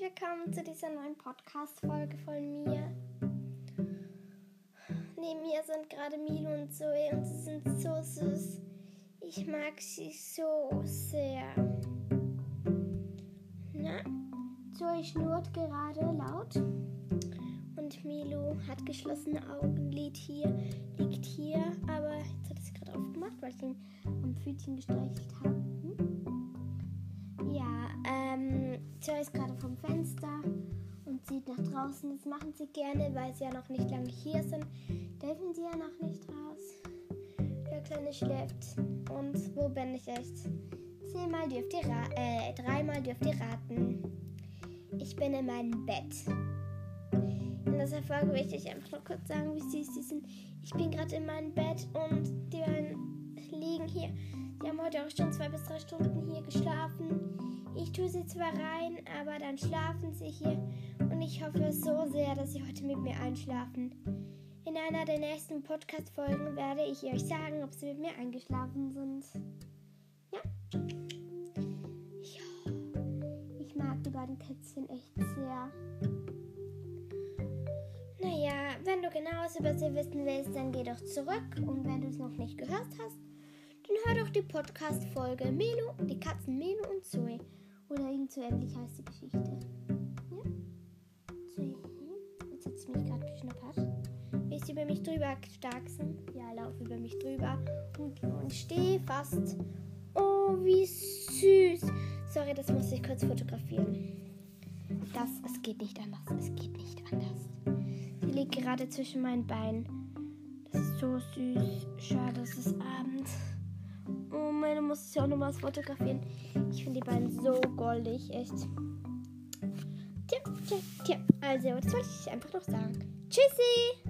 willkommen zu dieser neuen Podcast-Folge von mir. Neben mir sind gerade Milo und Zoe und sie sind so süß. Ich mag sie so sehr. Na, Zoe schnurrt gerade laut und Milo hat geschlossene Augen, liegt hier, liegt hier, aber jetzt hat es gerade aufgemacht, weil ich ihn am Pfötchen gestreichelt habe. Hm? Ja, ähm, Zoe ist gerade draußen. Das machen sie gerne, weil sie ja noch nicht lange hier sind. Dürfen sie ja noch nicht raus. Der Kleine schläft. Und wo bin ich echt? Zehnmal dürft ihr ra äh, dreimal dürft ihr raten. Ich bin in meinem Bett. In dieser Folge möchte ich einfach noch kurz sagen, wie süß sie sind. Ich bin gerade in meinem Bett und die beiden liegen hier. Die haben heute auch schon zwei bis drei Stunden hier geschlafen. Ich tue sie zwar rein, aber dann schlafen sie hier. Und ich hoffe so sehr, dass sie heute mit mir einschlafen. In einer der nächsten Podcast-Folgen werde ich euch sagen, ob sie mit mir eingeschlafen sind. Ja. Ja. Ich mag die beiden Kätzchen echt sehr. Naja, wenn du genaues über sie wissen willst, dann geh doch zurück. Und wenn du es noch nicht gehört hast, dann hör doch die Podcast-Folge Melo, Oder irgend so ähnlich heißt die Geschichte. Ja? Zoe, jetzt hat sie mich gerade geschnuppert. Willst du über mich drüber starksen? Ja, lauf über mich drüber und, und steh fast. Oh, wie süß. Sorry, das musste ich kurz fotografieren. Das, es geht nicht anders. Es geht nicht anders. Sie liegt gerade zwischen meinen Beinen. Das ist so süß. Schade, es ist Abend. Oh, meine muss ich auch nochmal fotografieren. Ich finde die beiden so goldig, echt. Tja, tja, tja. Also, das wollte ich einfach noch sagen. Tschüssi!